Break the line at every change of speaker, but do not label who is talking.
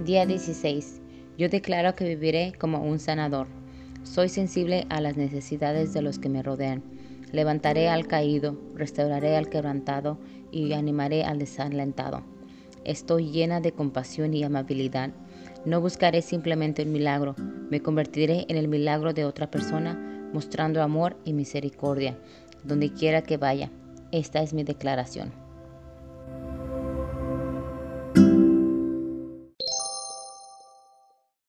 Día 16. Yo declaro que viviré como un sanador. Soy sensible a las necesidades de los que me rodean. Levantaré al caído, restauraré al quebrantado y animaré al desalentado. Estoy llena de compasión y amabilidad. No buscaré simplemente un milagro, me convertiré en el milagro de otra persona, mostrando amor y misericordia, donde quiera que vaya. Esta es mi declaración.